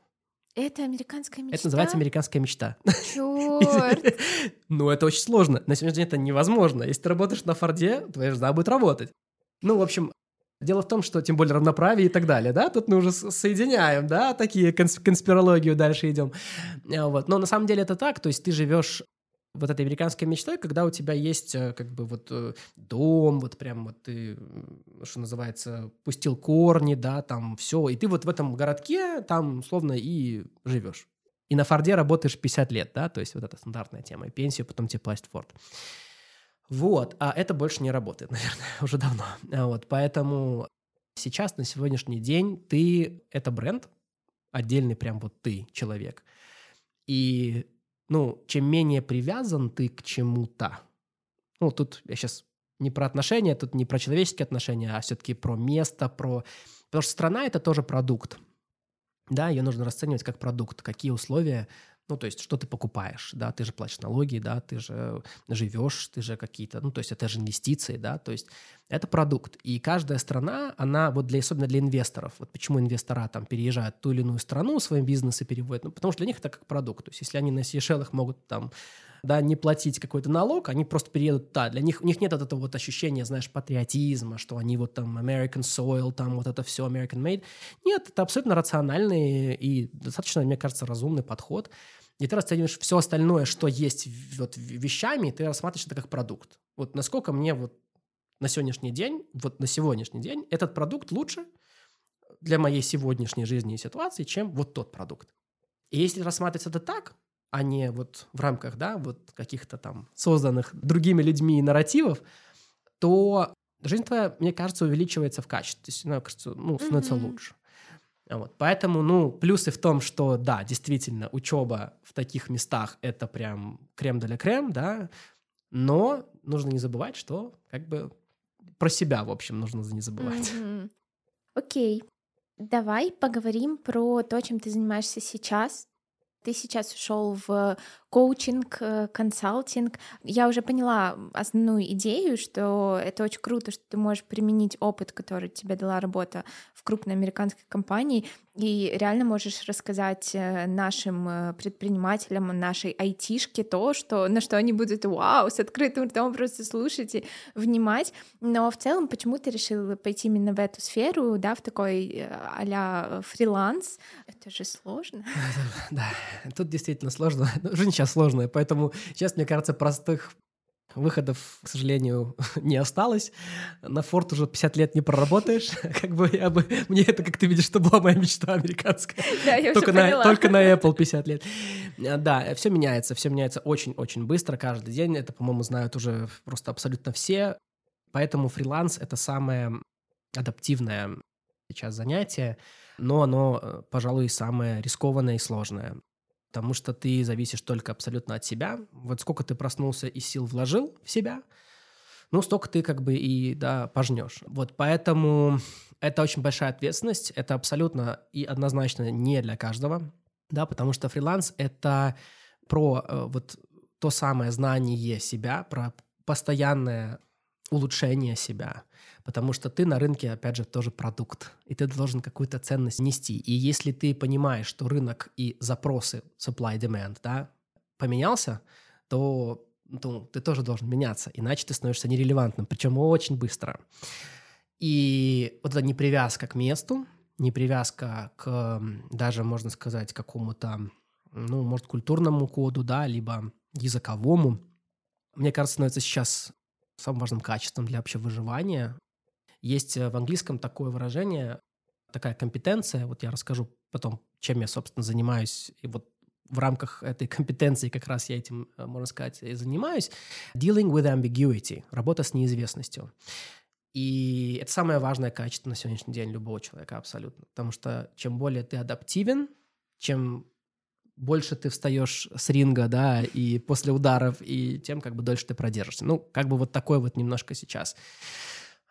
Это американская мечта? Это называется американская мечта. Черт! *laughs* Ну, это очень сложно. На сегодняшний день это невозможно. Если ты работаешь на Форде, твоя жена будет работать. Ну, в общем, дело в том, что тем более равноправие и так далее, да, тут мы уже соединяем, да, такие конспирологию дальше идем. А, вот. Но на самом деле это так, то есть ты живешь вот этой американской мечтой, когда у тебя есть э, как бы вот э, дом, вот прям вот ты, что называется, пустил корни, да, там все, и ты вот в этом городке там словно и живешь. И на Форде работаешь 50 лет, да, то есть вот эта стандартная тема, и пенсию потом тебе платит Форд. Вот, а это больше не работает, *laughs* наверное, уже давно. А вот, поэтому сейчас, на сегодняшний день, ты — это бренд, отдельный прям вот ты, человек. И ну, чем менее привязан ты к чему-то, ну, тут я сейчас не про отношения, тут не про человеческие отношения, а все-таки про место, про... Потому что страна — это тоже продукт. Да, ее нужно расценивать как продукт. Какие условия ну, то есть, что ты покупаешь, да, ты же платишь налоги, да, ты же живешь, ты же какие-то, ну, то есть, это же инвестиции, да, то есть, это продукт. И каждая страна, она вот для, особенно для инвесторов, вот почему инвестора там переезжают в ту или иную страну, свои бизнесы переводят, ну, потому что для них это как продукт. То есть, если они на Сейшелах могут там да, не платить какой-то налог, они просто переедут туда. Для них, у них нет вот этого вот ощущения, знаешь, патриотизма, что они вот там American soil, там вот это все American made. Нет, это абсолютно рациональный и достаточно, мне кажется, разумный подход. И ты расцениваешь все остальное, что есть вот вещами, ты рассматриваешь это как продукт. Вот насколько мне вот на сегодняшний день, вот на сегодняшний день этот продукт лучше для моей сегодняшней жизни и ситуации, чем вот тот продукт. И если рассматривать это так, а не вот в рамках, да, вот каких-то там созданных другими людьми нарративов, то жизнь твоя, мне кажется, увеличивается в качестве, то есть она, кажется, ну, становится mm-hmm. лучше. Вот. Поэтому, ну, плюсы в том, что, да, действительно, учеба в таких местах — это прям крем для крем, да, но нужно не забывать, что как бы про себя, в общем, нужно не забывать. Mm-hmm. Окей. Давай поговорим про то, чем ты занимаешься сейчас. Ты сейчас ушел в коучинг, э, консалтинг. Я уже поняла основную идею, что это очень круто, что ты можешь применить опыт, который тебе дала работа в крупной американской компании, и реально можешь рассказать э, нашим э, предпринимателям, нашей айтишке то, что, на что они будут вау, с открытым ртом просто слушать и внимать. Но в целом, почему ты решил пойти именно в эту сферу, да, в такой а фриланс? Это же сложно. *laughs* Да, тут действительно сложно. *laughs* Жизнь сейчас сложная, поэтому сейчас, мне кажется, простых выходов, к сожалению, *laughs* не осталось. На Форд уже 50 лет не проработаешь. *laughs* Как бы я бы... Мне это, как ты видишь, что была моя мечта американская. *laughs* Да, я только, на, только на Apple 50 лет. Да, все меняется, все меняется очень-очень быстро каждый день. Это, по-моему, знают уже просто абсолютно все. Поэтому фриланс — это самое адаптивное сейчас занятие, но оно, э, пожалуй, самое рискованное и сложное потому что ты зависишь только абсолютно от себя. Вот сколько ты проснулся и сил вложил в себя, ну, столько ты как бы и, да, пожнешь. Вот поэтому это очень большая ответственность, это абсолютно и однозначно не для каждого, да, потому что фриланс — это про э, вот то самое знание себя, про постоянное улучшение себя, потому что ты на рынке, опять же, тоже продукт, и ты должен какую-то ценность нести. И если ты понимаешь, что рынок и запросы supply-demand, да, поменялся, то ну, ты тоже должен меняться, иначе ты становишься нерелевантным, причем очень быстро. И вот эта непривязка к месту, непривязка к даже, можно сказать, какому-то, ну, может, культурному коду, да, либо языковому, мне кажется, становится сейчас самым важным качеством для общего выживания. Есть э, в английском такое выражение, такая компетенция, вот я расскажу потом, чем я, собственно, занимаюсь, и вот в рамках этой компетенции как раз я этим, э, можно сказать, и занимаюсь. Dealing with ambiguity, работа с неизвестностью. И это самое важное качество на сегодняшний день любого человека абсолютно. Потому что чем более ты адаптивен, чем больше ты встаешь с ринга, да, и после ударов, и тем как бы дольше ты продержишься. Ну, как бы вот такое вот немножко сейчас.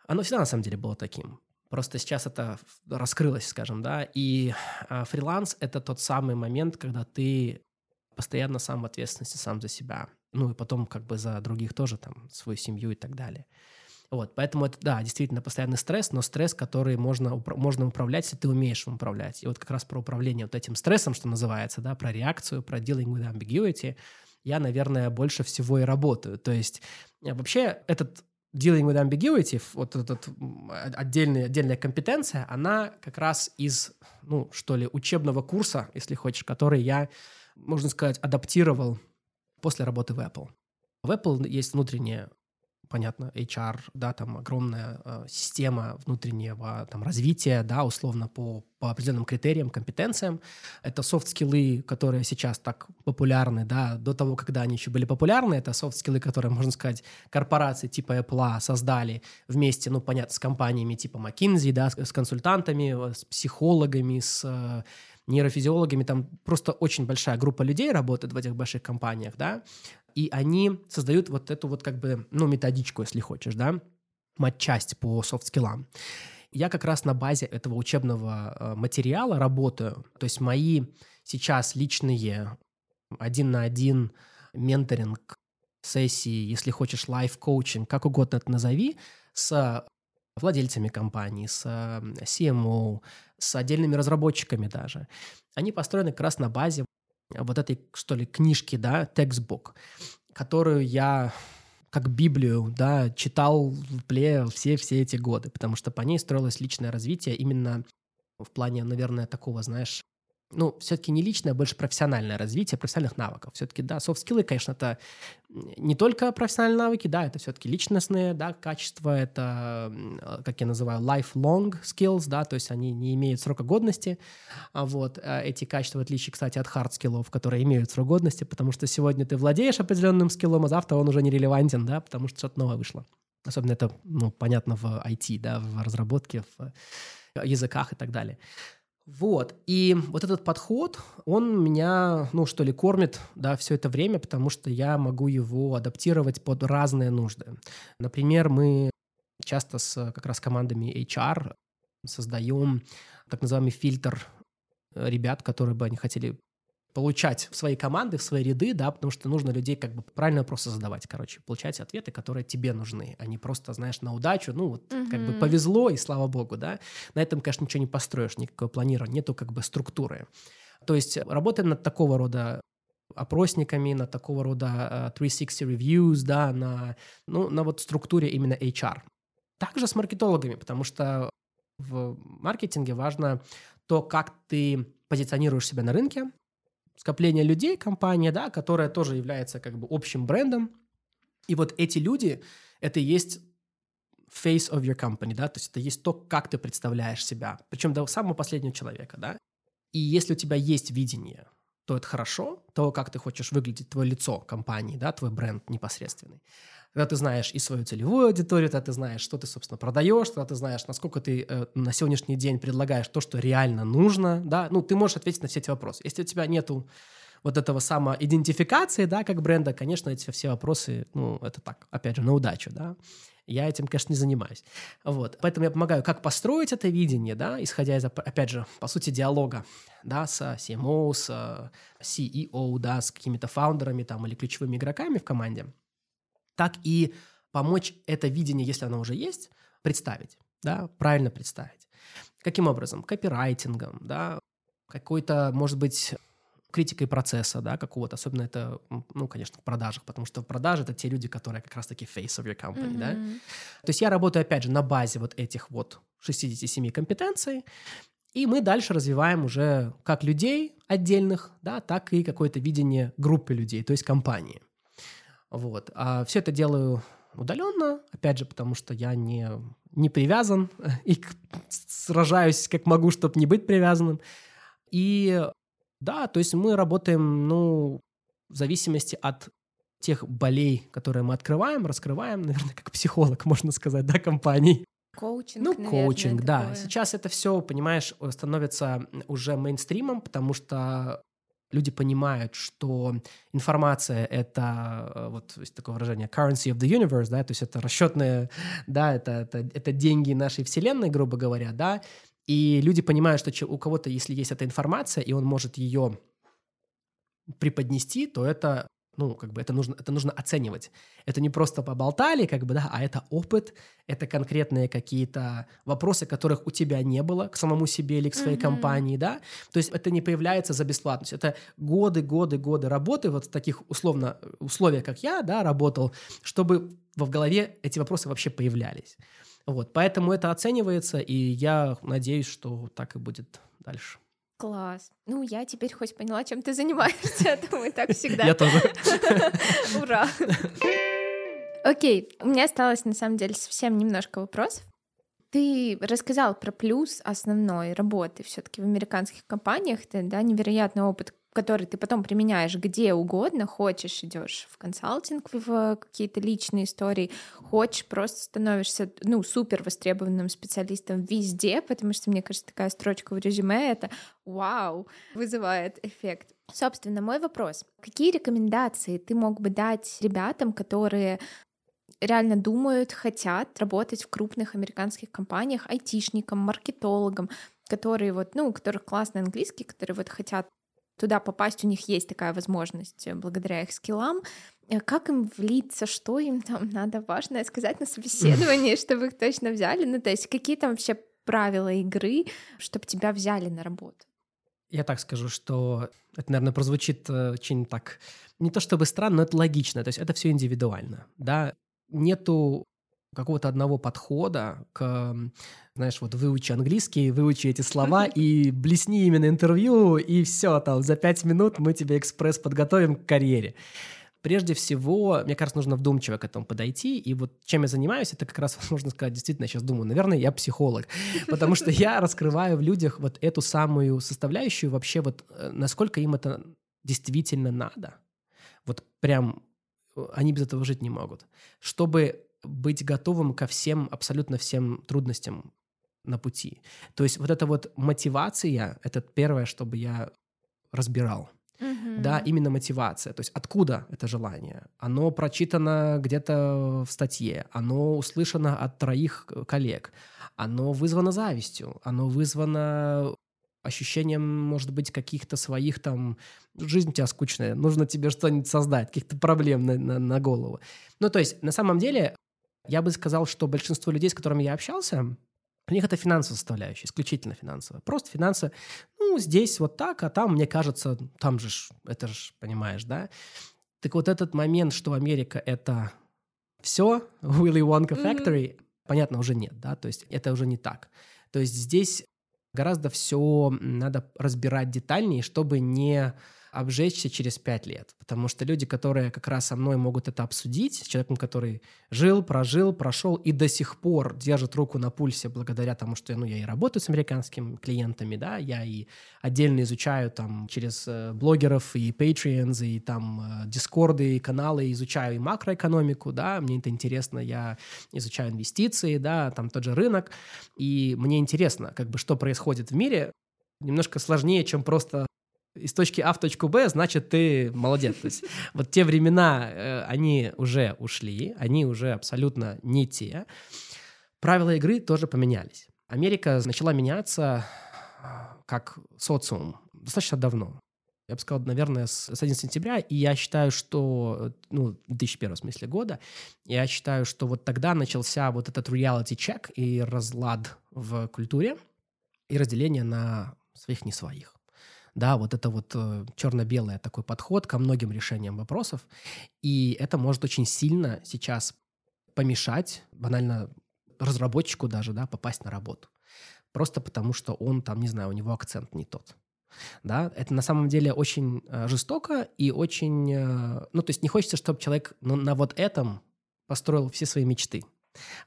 Оно всегда на самом деле было таким. Просто сейчас это раскрылось, скажем, да. И а, фриланс — это тот самый момент, когда ты постоянно сам в ответственности, сам за себя. Ну и потом как бы за других тоже, там, свою семью и так далее. Вот, поэтому это, да, действительно постоянный стресс, но стресс, который можно, можно управлять, если ты умеешь им управлять. И вот как раз про управление вот этим стрессом, что называется, да, про реакцию, про dealing with ambiguity, я, наверное, больше всего и работаю. То есть э, вообще этот dealing with ambiguity, вот этот отдельная, отдельная компетенция, она как раз из, ну, что ли, учебного курса, если хочешь, который я, можно сказать, адаптировал после работы в Apple. В Apple есть внутренняя понятно, HR, да, там огромная э, система внутреннего там развития, да, условно по, по определенным критериям, компетенциям. Это софт-скиллы, которые сейчас так популярны, да, до того, когда они еще были популярны, это софт-скиллы, которые, можно сказать, корпорации типа Apple создали вместе, ну, понятно, с компаниями типа McKinsey, да, с, с консультантами, с психологами, с э, нейрофизиологами, там просто очень большая группа людей работает в этих больших компаниях, да, и они создают вот эту вот как бы, ну, методичку, если хочешь, да, матчасть по софт-скиллам. Я как раз на базе этого учебного э, материала работаю. То есть мои сейчас личные один на один менторинг сессии, если хочешь, лайф-коучинг, как угодно это назови, с владельцами компаний, с CMO, с отдельными разработчиками даже. Они построены как раз на базе вот этой, что ли, книжки, да, текстбук, которую я как Библию, да, читал в пле все-все эти годы, потому что по ней строилось личное развитие именно в плане, наверное, такого, знаешь, ну, все-таки не личное, а больше профессиональное развитие профессиональных навыков. Все-таки, да, софт-скиллы, конечно, это не только профессиональные навыки, да, это все-таки личностные, да, качества, это, как я называю, lifelong skills, да, то есть они не имеют срока годности, а вот а эти качества, в отличие, кстати, от hard скиллов, которые имеют срок годности, потому что сегодня ты владеешь определенным скиллом, а завтра он уже не релевантен, да, потому что что-то новое вышло. Особенно это, ну, понятно в IT, да, в разработке, в языках и так далее. Вот. И вот этот подход, он меня, ну, что ли, кормит, да, все это время, потому что я могу его адаптировать под разные нужды. Например, мы часто с как раз командами HR создаем так называемый фильтр ребят, которые бы они хотели получать в свои команды, в свои ряды, да, потому что нужно людей как бы правильно вопросы задавать, короче, получать ответы, которые тебе нужны, а не просто, знаешь, на удачу, ну, вот mm-hmm. как бы повезло, и слава богу, да. На этом, конечно, ничего не построишь, никакое планирование, нету как бы структуры. То есть работаем над такого рода опросниками, на такого рода uh, 360 reviews, да, на, ну, на вот структуре именно HR. Также с маркетологами, потому что в маркетинге важно то, как ты позиционируешь себя на рынке, скопление людей, компания, да, которая тоже является как бы общим брендом. И вот эти люди, это и есть face of your company, да, то есть это есть то, как ты представляешь себя, причем до самого последнего человека, да. И если у тебя есть видение, то это хорошо, то, как ты хочешь выглядеть, твое лицо компании, да, твой бренд непосредственный когда ты знаешь и свою целевую аудиторию, когда ты знаешь, что ты, собственно, продаешь, когда ты знаешь, насколько ты э, на сегодняшний день предлагаешь то, что реально нужно, да, ну, ты можешь ответить на все эти вопросы. Если у тебя нету вот этого самоидентификации, да, как бренда, конечно, эти все вопросы, ну, это так, опять же, на удачу, да. Я этим, конечно, не занимаюсь. Вот. Поэтому я помогаю, как построить это видение, да, исходя из, опять же, по сути, диалога, да, с CMO, с CEO, да, с какими-то фаундерами там или ключевыми игроками в команде – так и помочь это видение, если оно уже есть, представить, да, правильно представить. Каким образом? Копирайтингом, да, какой-то, может быть, критикой процесса, да, какого-то, особенно это, ну, конечно, в продажах, потому что в продаже это те люди, которые как раз-таки face of your company, mm-hmm. да. То есть я работаю, опять же, на базе вот этих вот 67 компетенций, и мы дальше развиваем уже как людей отдельных, да, так и какое-то видение группы людей, то есть компании. Вот. А все это делаю удаленно, опять же, потому что я не, не привязан *laughs* и сражаюсь как могу, чтобы не быть привязанным. И да, то есть мы работаем, ну, в зависимости от тех болей, которые мы открываем, раскрываем, наверное, как психолог, *laughs* можно сказать, да, компаний. Коучинг, Ну, наверное, коучинг, да. такое. Сейчас это все, понимаешь, становится уже мейнстримом, потому что люди понимают, что информация — это, э, вот есть такое выражение, currency of the universe, да, то есть это расчетные, *laughs* да, это, это, это деньги нашей вселенной, грубо говоря, да, и люди понимают, что у кого-то, если есть эта информация, и он может ее преподнести, то это ну, как бы это нужно, это нужно оценивать. Это не просто поболтали, как бы, да, а это опыт, это конкретные какие-то вопросы, которых у тебя не было к самому себе или к своей mm-hmm. компании, да. То есть это не появляется за бесплатность. Это годы, годы, годы работы вот в таких условно условиях, как я, да, работал, чтобы в голове эти вопросы вообще появлялись. Вот, поэтому это оценивается, и я надеюсь, что так и будет дальше. Класс. Ну, я теперь хоть поняла, чем ты занимаешься, это мы так всегда. Я тоже. *laughs* Ура. Окей, у меня осталось на самом деле совсем немножко вопросов. Ты рассказал про плюс основной работы все-таки в американских компаниях, это да, невероятный опыт, который ты потом применяешь где угодно, хочешь, идешь в консалтинг, в какие-то личные истории, хочешь, просто становишься, ну, супер востребованным специалистом везде, потому что, мне кажется, такая строчка в резюме — это вау, вызывает эффект. Собственно, мой вопрос. Какие рекомендации ты мог бы дать ребятам, которые реально думают, хотят работать в крупных американских компаниях, айтишникам, маркетологам, которые вот, ну, у которых классный английский, которые вот хотят туда попасть, у них есть такая возможность э, благодаря их скиллам. Э, как им влиться, что им там *laughs* надо важное сказать на собеседовании, *laughs* чтобы их точно взяли? Ну, то есть какие там вообще правила игры, чтобы тебя взяли на работу? Я так скажу, что это, наверное, прозвучит э, очень так, не то чтобы странно, но это логично, то есть это все индивидуально, да, нету какого-то одного подхода к, знаешь, вот выучи английский, выучи эти слова и блесни именно интервью, и все, там, за пять минут мы тебе экспресс подготовим к карьере. Прежде всего, мне кажется, нужно вдумчиво к этому подойти. И вот чем я занимаюсь, это как раз, *laughs* можно сказать, действительно, я сейчас думаю, наверное, я психолог. Потому что я раскрываю в людях вот эту самую составляющую вообще, вот э, насколько им это действительно надо. Вот прям э, они без этого жить не могут. Чтобы быть готовым ко всем, абсолютно всем трудностям на пути. То есть вот эта вот мотивация, это первое, чтобы я разбирал. Мгм. Да, именно мотивация. То есть откуда это желание? Оно прочитано где-то в статье, оно услышано от троих коллег, оно вызвано завистью, оно вызвано ощущением, может быть, каких-то своих там... Жизнь у тебя скучная, нужно тебе что-нибудь создать, каких-то проблем на, на- на голову. Ну, то есть, на самом деле, я бы сказал, что большинство людей, с которыми я общался, у них это финансовая составляющая, исключительно финансовая. Просто финансы, ну, здесь вот так, а там, мне кажется, там же, ж, это же, понимаешь, да? Так вот этот момент, что Америка — это все, Willy Wonka. Factory, понятно, уже нет, да, то есть это уже не так. То есть здесь гораздо все надо разбирать детальнее, чтобы не обжечься через пять лет. Потому что люди, которые как раз со мной могут это обсудить, с человеком, который жил, прожил, прошел и до сих пор держит руку на пульсе благодаря тому, что ну, я и работаю с американскими клиентами, да, я и отдельно изучаю там через э, блогеров и Patreons, и там э, дискорды, и каналы, изучаю и макроэкономику, да, мне это интересно, я изучаю инвестиции, да, там тот же рынок, и мне интересно, как бы, что происходит в мире, немножко сложнее, чем просто из точки А в точку Б, значит, ты молодец. То есть вот те времена, э, они уже ушли, они уже абсолютно не те. Правила игры тоже поменялись. Америка начала меняться э, как социум достаточно давно. Я бы сказал, наверное, с с 11 сентября, и я считаю, что, э, ну, 2001 в смысле года, я считаю, что вот тогда начался вот этот reality check и разлад в культуре и разделение на своих не своих. Да, вот это вот э, черно-белый такой подход ко многим решениям вопросов. И это может очень сильно сейчас помешать банально разработчику даже, да, попасть на работу. Просто потому, что он там, не знаю, у него акцент не тот. Да, это на самом деле очень э, жестоко и очень... э, ну, то есть не хочется, чтобы человек на, вот этом построил все свои мечты.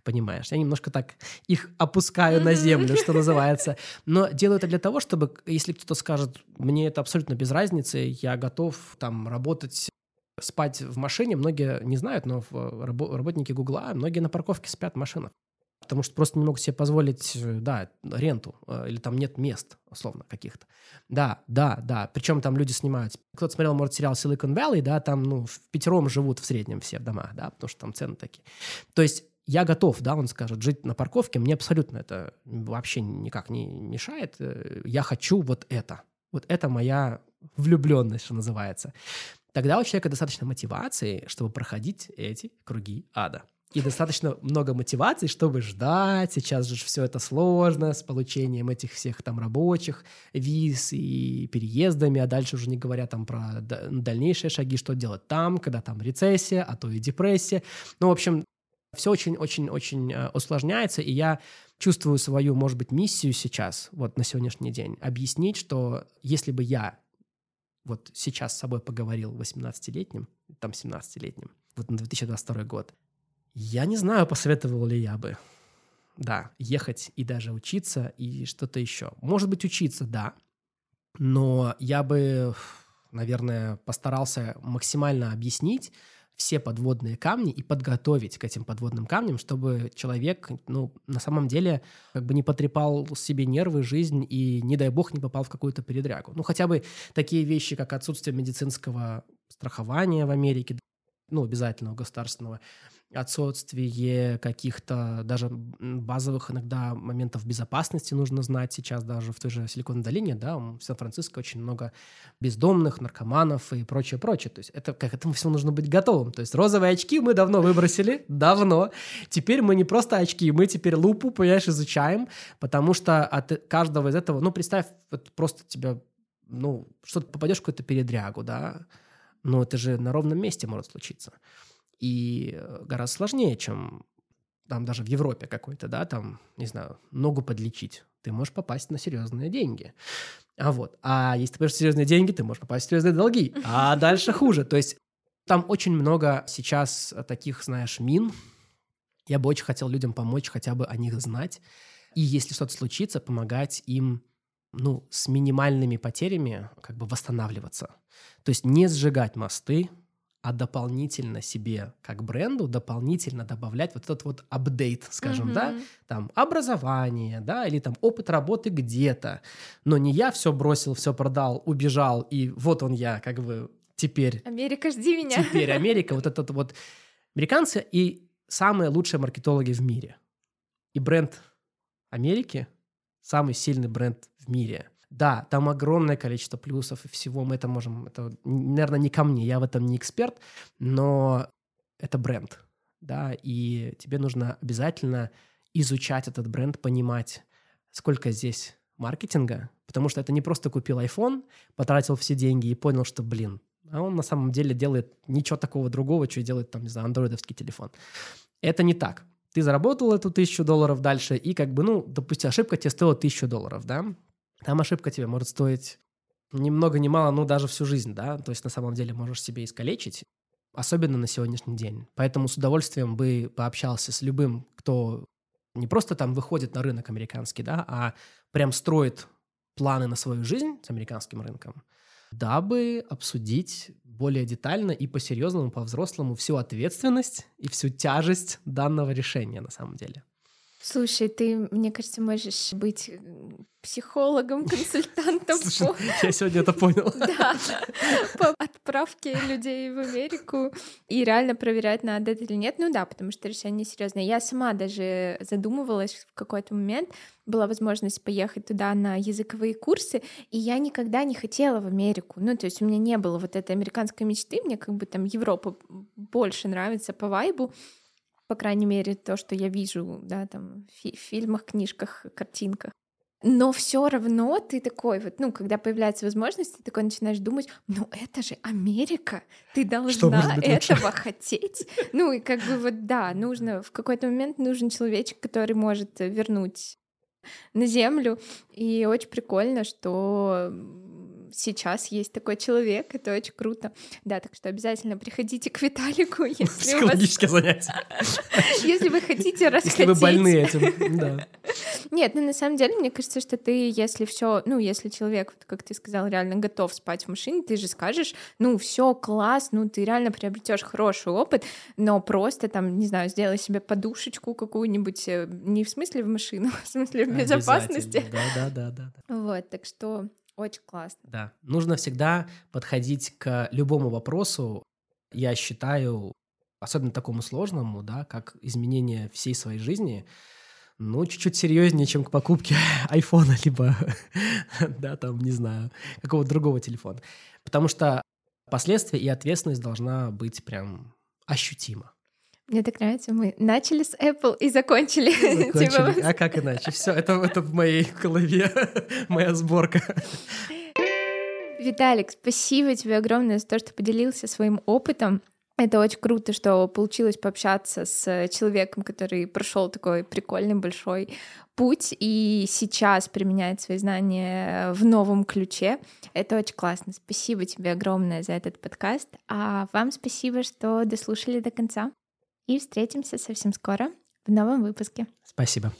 Понимаешь? Я немножко так их опускаю на землю, что называется. *laughs* Но делаю это для того, чтобы, если кто-то скажет, мне это абсолютно без разницы, я готов там работать спать в машине, многие не знают, но рабо- работники Гугла, многие на парковке спят в машинах. Потому что просто не могут себе позволить, э, да, ренту, э, или там нет мест, условно, каких-то. Да, да, да. Причем там люди снимают. Кто-то смотрел, может, сериал Silicon Valley, да, там, ну, в пятером живут в среднем все в домах, да, потому что там цены такие. То есть я готов, да, он скажет, жить на парковке, мне абсолютно это вообще никак не мешает. Э, Я хочу вот это. Вот это моя влюбленность, что называется. Тогда у человека достаточно мотивации, чтобы проходить эти круги ада. И достаточно много мотивации, чтобы ждать. Сейчас же все это сложно с получением этих всех там рабочих виз и переездами, а дальше уже не говоря там про да- дальнейшие шаги, что делать там, когда там рецессия, а то и депрессия. Ну, в общем, все очень-очень-очень э, усложняется, и я чувствую свою, может быть, миссию сейчас, вот на сегодняшний день, объяснить, что если бы я вот сейчас с собой поговорил 18-летним, там 17-летним, вот на 2022 год, я не знаю, посоветовал ли я бы, да, ехать и даже учиться и что-то еще. Может быть, учиться, да, но я бы, наверное, постарался максимально объяснить все подводные камни и подготовить к этим подводным камням, чтобы человек, ну, на самом деле, как бы не потрепал себе нервы, жизнь и, не дай бог, не попал в какую-то передрягу. Ну, хотя бы такие вещи, как отсутствие медицинского страхования в Америке, ну, обязательного государственного, отсутствие каких-то даже базовых иногда моментов безопасности нужно знать сейчас даже в той же Силиконовой долине, да, в Сан-Франциско очень много бездомных, наркоманов и прочее, прочее. То есть это к этому всему нужно быть готовым. То есть розовые очки мы давно выбросили, *laughs* давно. Теперь мы не просто очки, мы теперь лупу, понимаешь, изучаем, потому что от каждого из этого, ну, представь, вот просто тебя ну, что-то попадешь в какую-то передрягу, да, но это же на ровном месте может случиться. И э, гораздо сложнее, чем там даже в Европе какой-то, да, там, не знаю, ногу подлечить. Ты можешь попасть на серьезные деньги. А вот, а если ты попадешь серьезные деньги, ты можешь попасть в серьезные долги. А дальше хуже. То есть там очень много сейчас таких, знаешь, мин. Я бы очень хотел людям помочь, хотя бы о них знать. И если что-то случится, помогать им ну, с минимальными потерями как бы восстанавливаться. То есть не сжигать мосты, а дополнительно себе, как бренду, дополнительно добавлять вот этот вот апдейт, скажем, mm-hmm. да, там образование, да, или там опыт работы где-то. Но не я все бросил, все продал, убежал, и вот он я, как бы теперь. Америка, жди меня. Теперь Америка, вот этот вот американцы и самые лучшие маркетологи в мире. И бренд Америки самый сильный бренд в мире. Да, там огромное количество плюсов и всего, мы это можем, это, наверное, не ко мне, я в этом не эксперт, но это бренд, да, и тебе нужно обязательно изучать этот бренд, понимать, сколько здесь маркетинга, потому что это не просто купил iPhone, потратил все деньги и понял, что, блин, а он на самом деле делает ничего такого другого, что делает, там, не знаю, андроидовский телефон. Это не так. Ты заработал эту тысячу долларов дальше, и как бы, ну, допустим, ошибка тебе стоила тысячу долларов, да? Там ошибка тебе может стоить ни много ни мало, ну, даже всю жизнь, да? То есть на самом деле можешь себе искалечить, особенно на сегодняшний день. Поэтому с удовольствием бы пообщался с любым, кто не просто там выходит на рынок американский, да, а прям строит планы на свою жизнь с американским рынком, дабы обсудить более детально и по-серьезному, по-взрослому всю ответственность и всю тяжесть данного решения на самом деле. Слушай, ты, мне кажется, можешь быть психологом, *laughs* консультантом. Слушай, по... *laughs* я сегодня это понял. *laughs* Да, по отправке людей в Америку и реально проверять, надо это или нет. Ну да, потому что решение серьезное. Я сама даже задумывалась в какой-то момент, была возможность поехать туда на языковые курсы, и я никогда не хотела в Америку. Ну, то есть у меня не было вот этой американской мечты, мне как бы там Европа больше нравится по вайбу, по крайней мере, то, что я вижу, да, там, в фи- фильмах, книжках, картинках. Но все равно ты такой вот, ну, когда появляется возможность, ты такой начинаешь думать, ну это же Америка, ты должна этого хотеть. Ну и как бы вот да, нужно в какой-то момент нужен человечек, который может вернуть на землю. И очень прикольно, что сейчас есть такой человек, это очень круто. Да, так что обязательно приходите к Виталику, *laughs* если Психологические вас... занятия. Если вы хотите расхотеть. Если вы больны этим, да. Нет, ну на самом деле, мне кажется, что ты, если все, ну, если человек, вот, как ты сказал, реально готов спать в машине, ты же скажешь, ну, все класс, ну, ты реально приобретешь хороший опыт, но просто там, не знаю, сделай себе подушечку какую-нибудь, э, не в смысле в машину, *laughs* а в смысле в безопасности. Да, да, да, да. Вот, так что очень классно. Да. Нужно всегда подходить к любому вопросу, я считаю, особенно такому сложному, да, как изменение всей своей жизни, ну, чуть-чуть серьезнее, чем к покупке *laughs* айфона, либо, *laughs* да, там, не знаю, какого-то другого телефона. Потому что последствия и ответственность должна быть прям ощутима. Мне так нравится. Мы начали с Apple и закончили. закончили. *laughs* Типа... А как иначе? Все, это, это в моей голове, *laughs* моя сборка. Виталик, спасибо тебе огромное за то, что поделился своим опытом. Это очень круто, что получилось пообщаться с человеком, который прошел такой прикольный большой путь и сейчас применяет свои знания в новом ключе. Это очень классно. Спасибо тебе огромное за этот подкаст. А вам спасибо, что дослушали до конца и встретимся совсем скоро в новом выпуске. Спасибо.